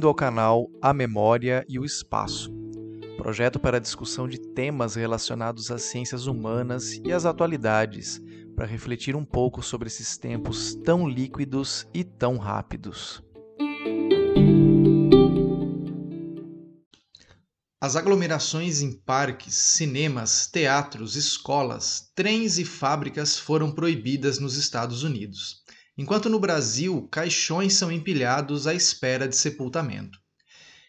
Bem-vindo ao canal A Memória e o Espaço, projeto para discussão de temas relacionados às ciências humanas e às atualidades, para refletir um pouco sobre esses tempos tão líquidos e tão rápidos. As aglomerações em parques, cinemas, teatros, escolas, trens e fábricas foram proibidas nos Estados Unidos enquanto no Brasil caixões são empilhados à espera de sepultamento.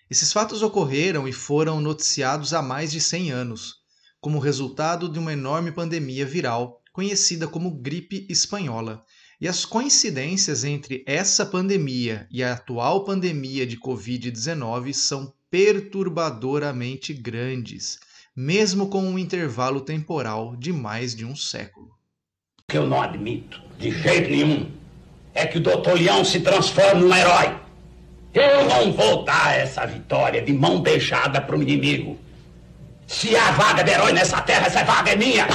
Esses fatos ocorreram e foram noticiados há mais de 100 anos, como resultado de uma enorme pandemia viral conhecida como gripe espanhola. E as coincidências entre essa pandemia e a atual pandemia de Covid-19 são perturbadoramente grandes, mesmo com um intervalo temporal de mais de um século. Que eu não admito, de jeito nenhum, é que o doutor Leão se transforme num herói. Eu não vou dar essa vitória de mão beijada para o inimigo. Se há vaga de herói nessa terra, essa vaga é minha.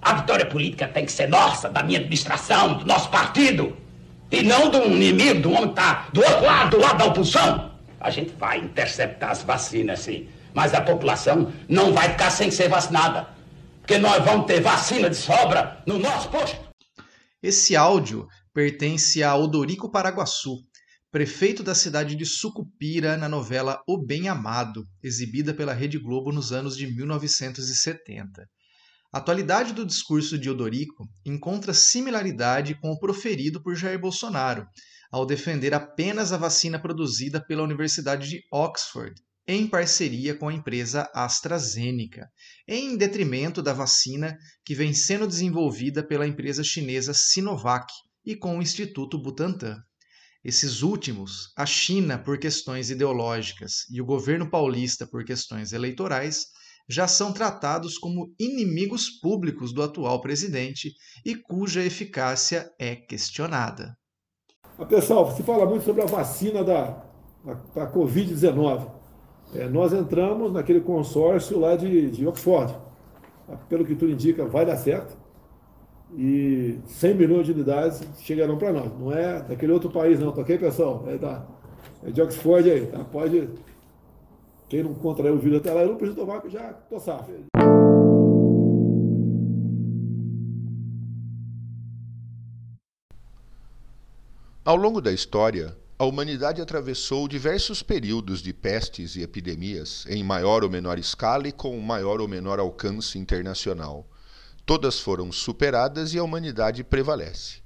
A vitória política tem que ser nossa, da minha administração, do nosso partido. E não do inimigo, do homem que está do outro lado, do lado da oposição. A gente vai interceptar as vacinas, sim. Mas a população não vai ficar sem ser vacinada. Porque nós vamos ter vacina de sobra no nosso posto. Esse áudio pertence a Odorico Paraguaçu, prefeito da cidade de Sucupira na novela O Bem Amado, exibida pela Rede Globo nos anos de 1970. A atualidade do discurso de Odorico encontra similaridade com o proferido por Jair Bolsonaro, ao defender apenas a vacina produzida pela Universidade de Oxford, em parceria com a empresa AstraZeneca, em detrimento da vacina que vem sendo desenvolvida pela empresa chinesa Sinovac, e com o Instituto Butantan. Esses últimos, a China por questões ideológicas e o governo paulista por questões eleitorais, já são tratados como inimigos públicos do atual presidente e cuja eficácia é questionada. Pessoal, se fala muito sobre a vacina da, da Covid-19. É, nós entramos naquele consórcio lá de, de Oxford. Pelo que tudo indica, vai dar certo e 100 milhões de unidades chegarão para nós. Não é daquele outro país, não, tá ok, pessoal? É, da, é de Oxford aí, tá? Pode. Quem não contraiu o vírus até lá, eu não preciso tomar, já tô safo. Ao longo da história, a humanidade atravessou diversos períodos de pestes e epidemias, em maior ou menor escala e com maior ou menor alcance internacional. Todas foram superadas e a humanidade prevalece.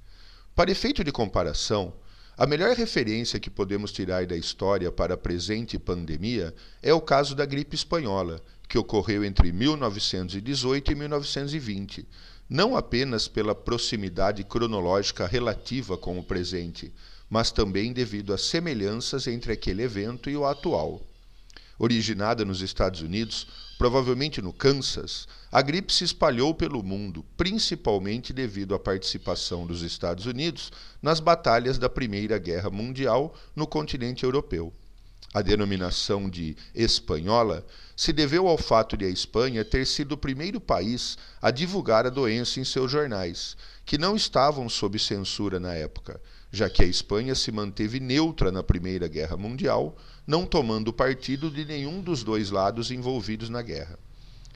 Para efeito de comparação, a melhor referência que podemos tirar da história para a presente pandemia é o caso da gripe espanhola, que ocorreu entre 1918 e 1920, não apenas pela proximidade cronológica relativa com o presente, mas também devido às semelhanças entre aquele evento e o atual. Originada nos Estados Unidos, provavelmente no Kansas, a gripe se espalhou pelo mundo, principalmente devido à participação dos Estados Unidos nas batalhas da Primeira Guerra Mundial no continente europeu. A denominação de espanhola se deveu ao fato de a Espanha ter sido o primeiro país a divulgar a doença em seus jornais, que não estavam sob censura na época, já que a Espanha se manteve neutra na Primeira Guerra Mundial, não tomando partido de nenhum dos dois lados envolvidos na guerra.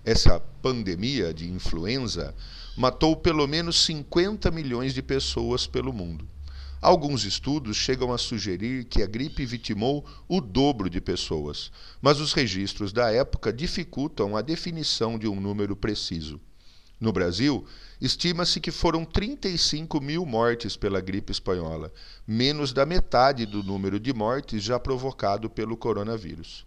Essa pandemia de influenza matou pelo menos 50 milhões de pessoas pelo mundo. Alguns estudos chegam a sugerir que a gripe vitimou o dobro de pessoas, mas os registros da época dificultam a definição de um número preciso. No Brasil, estima-se que foram 35 mil mortes pela gripe espanhola, menos da metade do número de mortes já provocado pelo coronavírus.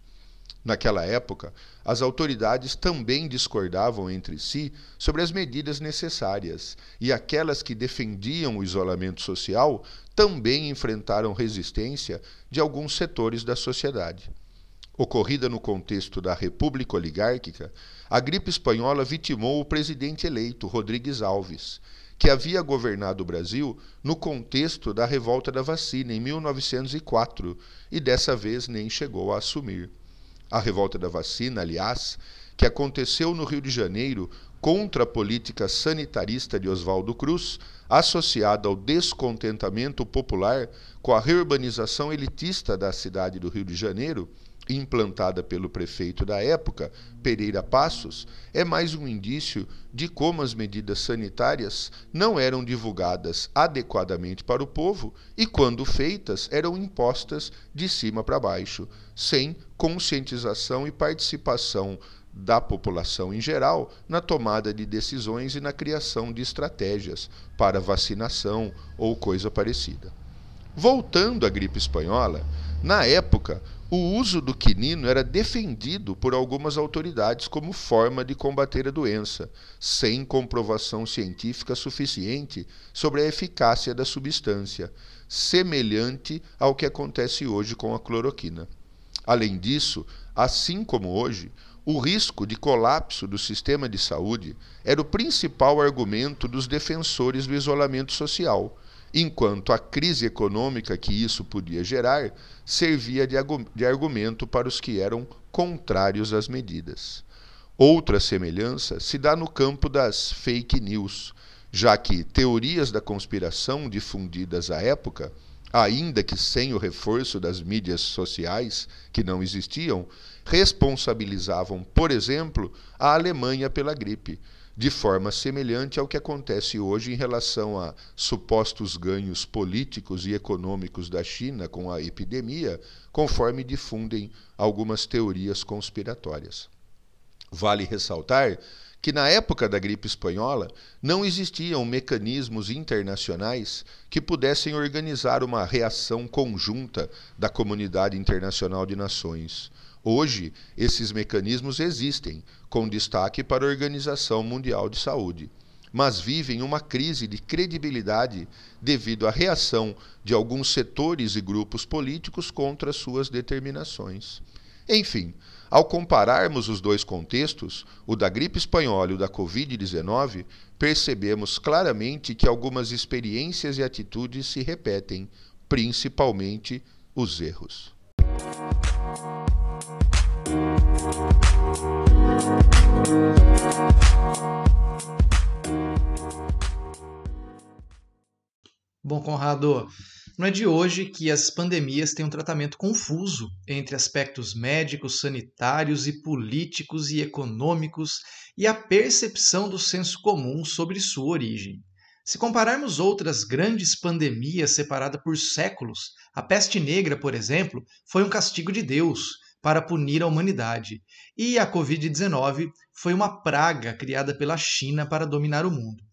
Naquela época, as autoridades também discordavam entre si sobre as medidas necessárias, e aquelas que defendiam o isolamento social também enfrentaram resistência de alguns setores da sociedade. Ocorrida no contexto da República Oligárquica, a gripe espanhola vitimou o presidente eleito, Rodrigues Alves, que havia governado o Brasil no contexto da revolta da vacina em 1904 e dessa vez nem chegou a assumir. A revolta da vacina, aliás, que aconteceu no Rio de Janeiro contra a política sanitarista de Oswaldo Cruz, associada ao descontentamento popular com a reurbanização elitista da cidade do Rio de Janeiro, implantada pelo prefeito da época, Pereira Passos, é mais um indício de como as medidas sanitárias não eram divulgadas adequadamente para o povo e, quando feitas, eram impostas de cima para baixo, sem conscientização e participação da população em geral na tomada de decisões e na criação de estratégias para vacinação ou coisa parecida. Voltando à gripe espanhola, na época, o uso do quinino era defendido por algumas autoridades como forma de combater a doença, sem comprovação científica suficiente sobre a eficácia da substância, semelhante ao que acontece hoje com a cloroquina. Além disso, assim como hoje, o risco de colapso do sistema de saúde era o principal argumento dos defensores do isolamento social, enquanto a crise econômica que isso podia gerar servia de, argumento para os que eram contrários às medidas. Outra semelhança se dá no campo das fake news, já que teorias da conspiração difundidas à época, ainda que sem o reforço das mídias sociais, que não existiam, responsabilizavam, por exemplo, a Alemanha pela gripe, de forma semelhante ao que acontece hoje em relação a supostos ganhos políticos e econômicos da China com a epidemia, conforme difundem algumas teorias conspiratórias. Vale ressaltar que na época da gripe espanhola não existiam mecanismos internacionais que pudessem organizar uma reação conjunta da comunidade internacional de nações. Hoje, esses mecanismos existem, com destaque para a Organização Mundial de Saúde, mas vivem uma crise de credibilidade devido à reação de alguns setores e grupos políticos contra suas determinações. Enfim, ao compararmos os dois contextos, o da gripe espanhola e o da Covid-19, percebemos claramente que algumas experiências e atitudes se repetem, principalmente os erros. Bom, Conrado, não é de hoje que as pandemias têm um tratamento confuso entre aspectos médicos, sanitários e políticos e econômicos e a percepção do senso comum sobre sua origem. Se compararmos outras grandes pandemias separadas por séculos, a peste negra, por exemplo, foi um castigo de Deus para punir a humanidade, e a Covid-19 foi uma praga criada pela China para dominar o mundo.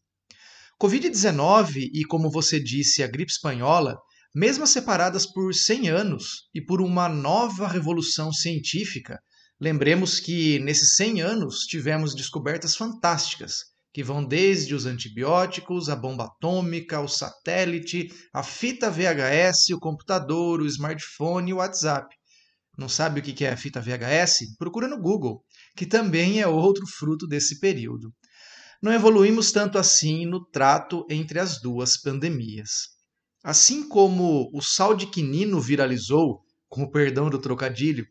Covid-19 e, como você disse, a gripe espanhola, mesmo separadas por 100 anos e por uma nova revolução científica, lembremos que nesses 100 anos tivemos descobertas fantásticas que vão desde os antibióticos, a bomba atômica, o satélite, a fita VHS, o computador, o smartphone e o WhatsApp. Não sabe o que é a fita VHS? Procura no Google, que também é outro fruto desse período. Não evoluímos tanto assim no trato entre as duas pandemias. Assim como o sal de quinino viralizou, com o perdão do trocadilho,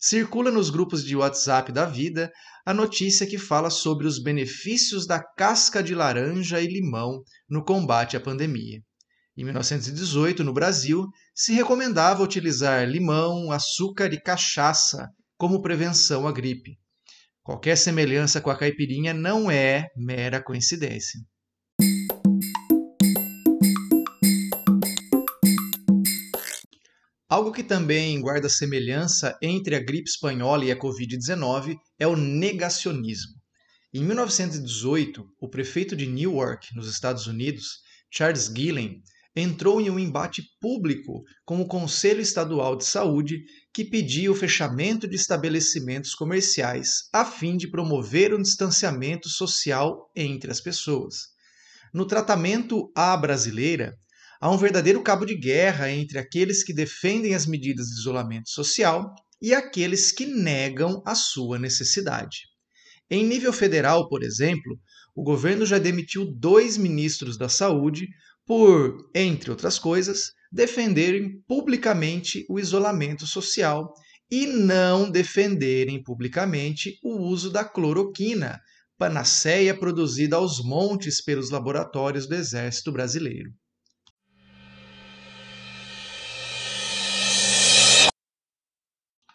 circula nos grupos de WhatsApp da vida a notícia que fala sobre os benefícios da casca de laranja e limão no combate à pandemia. Em 1918, no Brasil, se recomendava utilizar limão, açúcar e cachaça como prevenção à gripe. Qualquer semelhança com a caipirinha não é mera coincidência. Algo que também guarda semelhança entre a gripe espanhola e a Covid-19 é o negacionismo. Em 1918, o prefeito de Newark, nos Estados Unidos, Charles Gillen, entrou em um embate público com o Conselho Estadual de Saúde, que pedia o fechamento de estabelecimentos comerciais a fim de promover um distanciamento social entre as pessoas. No tratamento à brasileira, há um verdadeiro cabo de guerra entre aqueles que defendem as medidas de isolamento social e aqueles que negam a sua necessidade. Em nível federal, por exemplo, o governo já demitiu dois ministros da Saúde por, entre outras coisas, defenderem publicamente o isolamento social e não defenderem publicamente o uso da cloroquina panaceia produzida aos montes pelos laboratórios do Exército Brasileiro.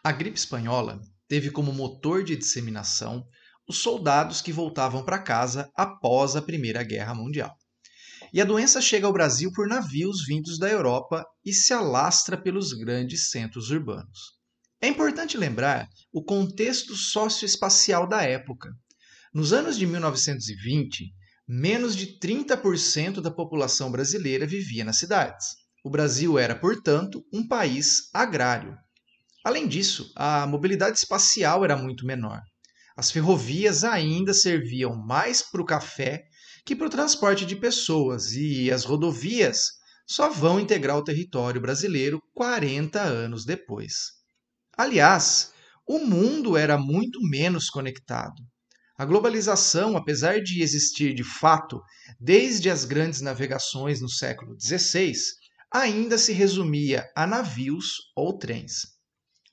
A gripe espanhola teve como motor de disseminação os soldados que voltavam para casa após a Primeira Guerra Mundial. E a doença chega ao Brasil por navios vindos da Europa e se alastra pelos grandes centros urbanos. É importante lembrar o contexto socioespacial da época. Nos anos de 1920, menos de 30% da população brasileira vivia nas cidades. O Brasil era, portanto, um país agrário. Além disso, a mobilidade espacial era muito menor. As ferrovias ainda serviam mais para o café que para o transporte de pessoas, e as rodovias só vão integrar o território brasileiro 40 anos depois. Aliás, o mundo era muito menos conectado. A globalização, apesar de existir de fato desde as grandes navegações no século XVI, ainda se resumia a navios ou trens.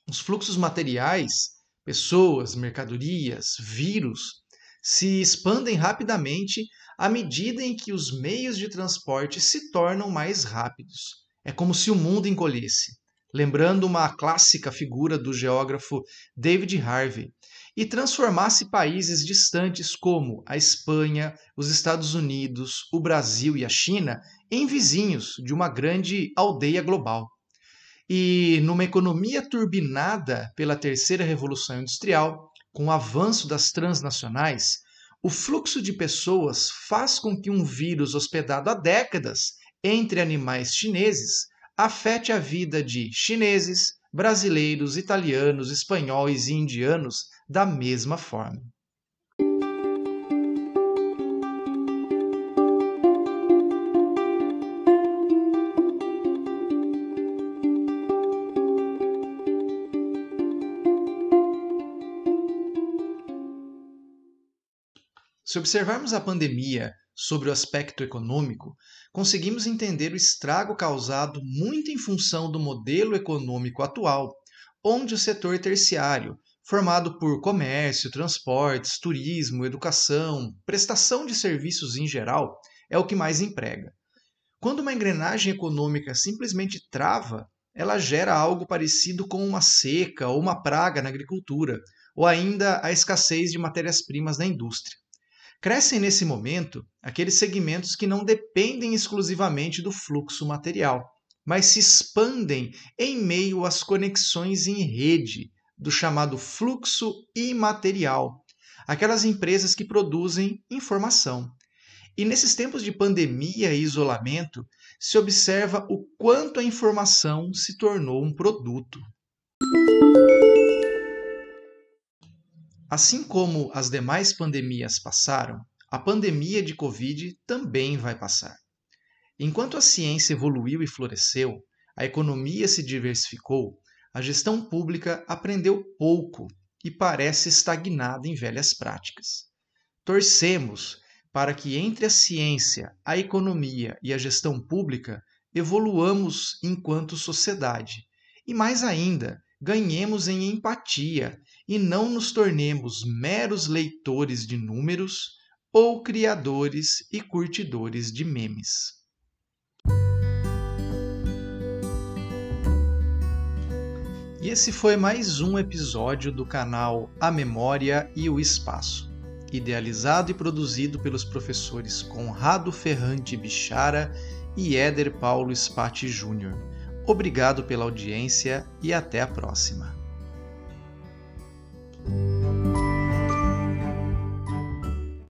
Os fluxos materiais, pessoas, mercadorias, vírus, se expandem rapidamente à medida em que os meios de transporte se tornam mais rápidos. É como se o mundo encolhesse lembrando uma clássica figura do geógrafo David Harvey, e transformasse países distantes como a Espanha, os Estados Unidos, o Brasil e a China em vizinhos de uma grande aldeia global. E numa economia turbinada pela terceira revolução industrial, com o avanço das transnacionais, o fluxo de pessoas faz com que um vírus hospedado há décadas entre animais chineses afete a vida de chineses, brasileiros, italianos, espanhóis e indianos da mesma forma. Se observarmos a pandemia sobre o aspecto econômico, conseguimos entender o estrago causado muito em função do modelo econômico atual, onde o setor terciário, formado por comércio, transportes, turismo, educação, prestação de serviços em geral, é o que mais emprega. Quando uma engrenagem econômica simplesmente trava, ela gera algo parecido com uma seca ou uma praga na agricultura, ou ainda a escassez de matérias-primas na indústria. Crescem nesse momento aqueles segmentos que não dependem exclusivamente do fluxo material, mas se expandem em meio às conexões em rede do chamado fluxo imaterial, aquelas empresas que produzem informação. E nesses tempos de pandemia e isolamento, se observa o quanto a informação se tornou um produto. Assim como as demais pandemias passaram, a pandemia de Covid também vai passar. Enquanto a ciência evoluiu e floresceu, a economia se diversificou, a gestão pública aprendeu pouco e parece estagnada em velhas práticas. Torcemos para que entre a ciência, a economia e a gestão pública evoluamos enquanto sociedade e, mais ainda, ganhemos em empatia e não nos tornemos meros leitores de números ou criadores e curtidores de memes. E esse foi mais um episódio do canal A Memória e o Espaço, idealizado e produzido pelos professores Conrado Ferrante Bichara e Éder Paulo Spati Júnior. Obrigado pela audiência e até a próxima.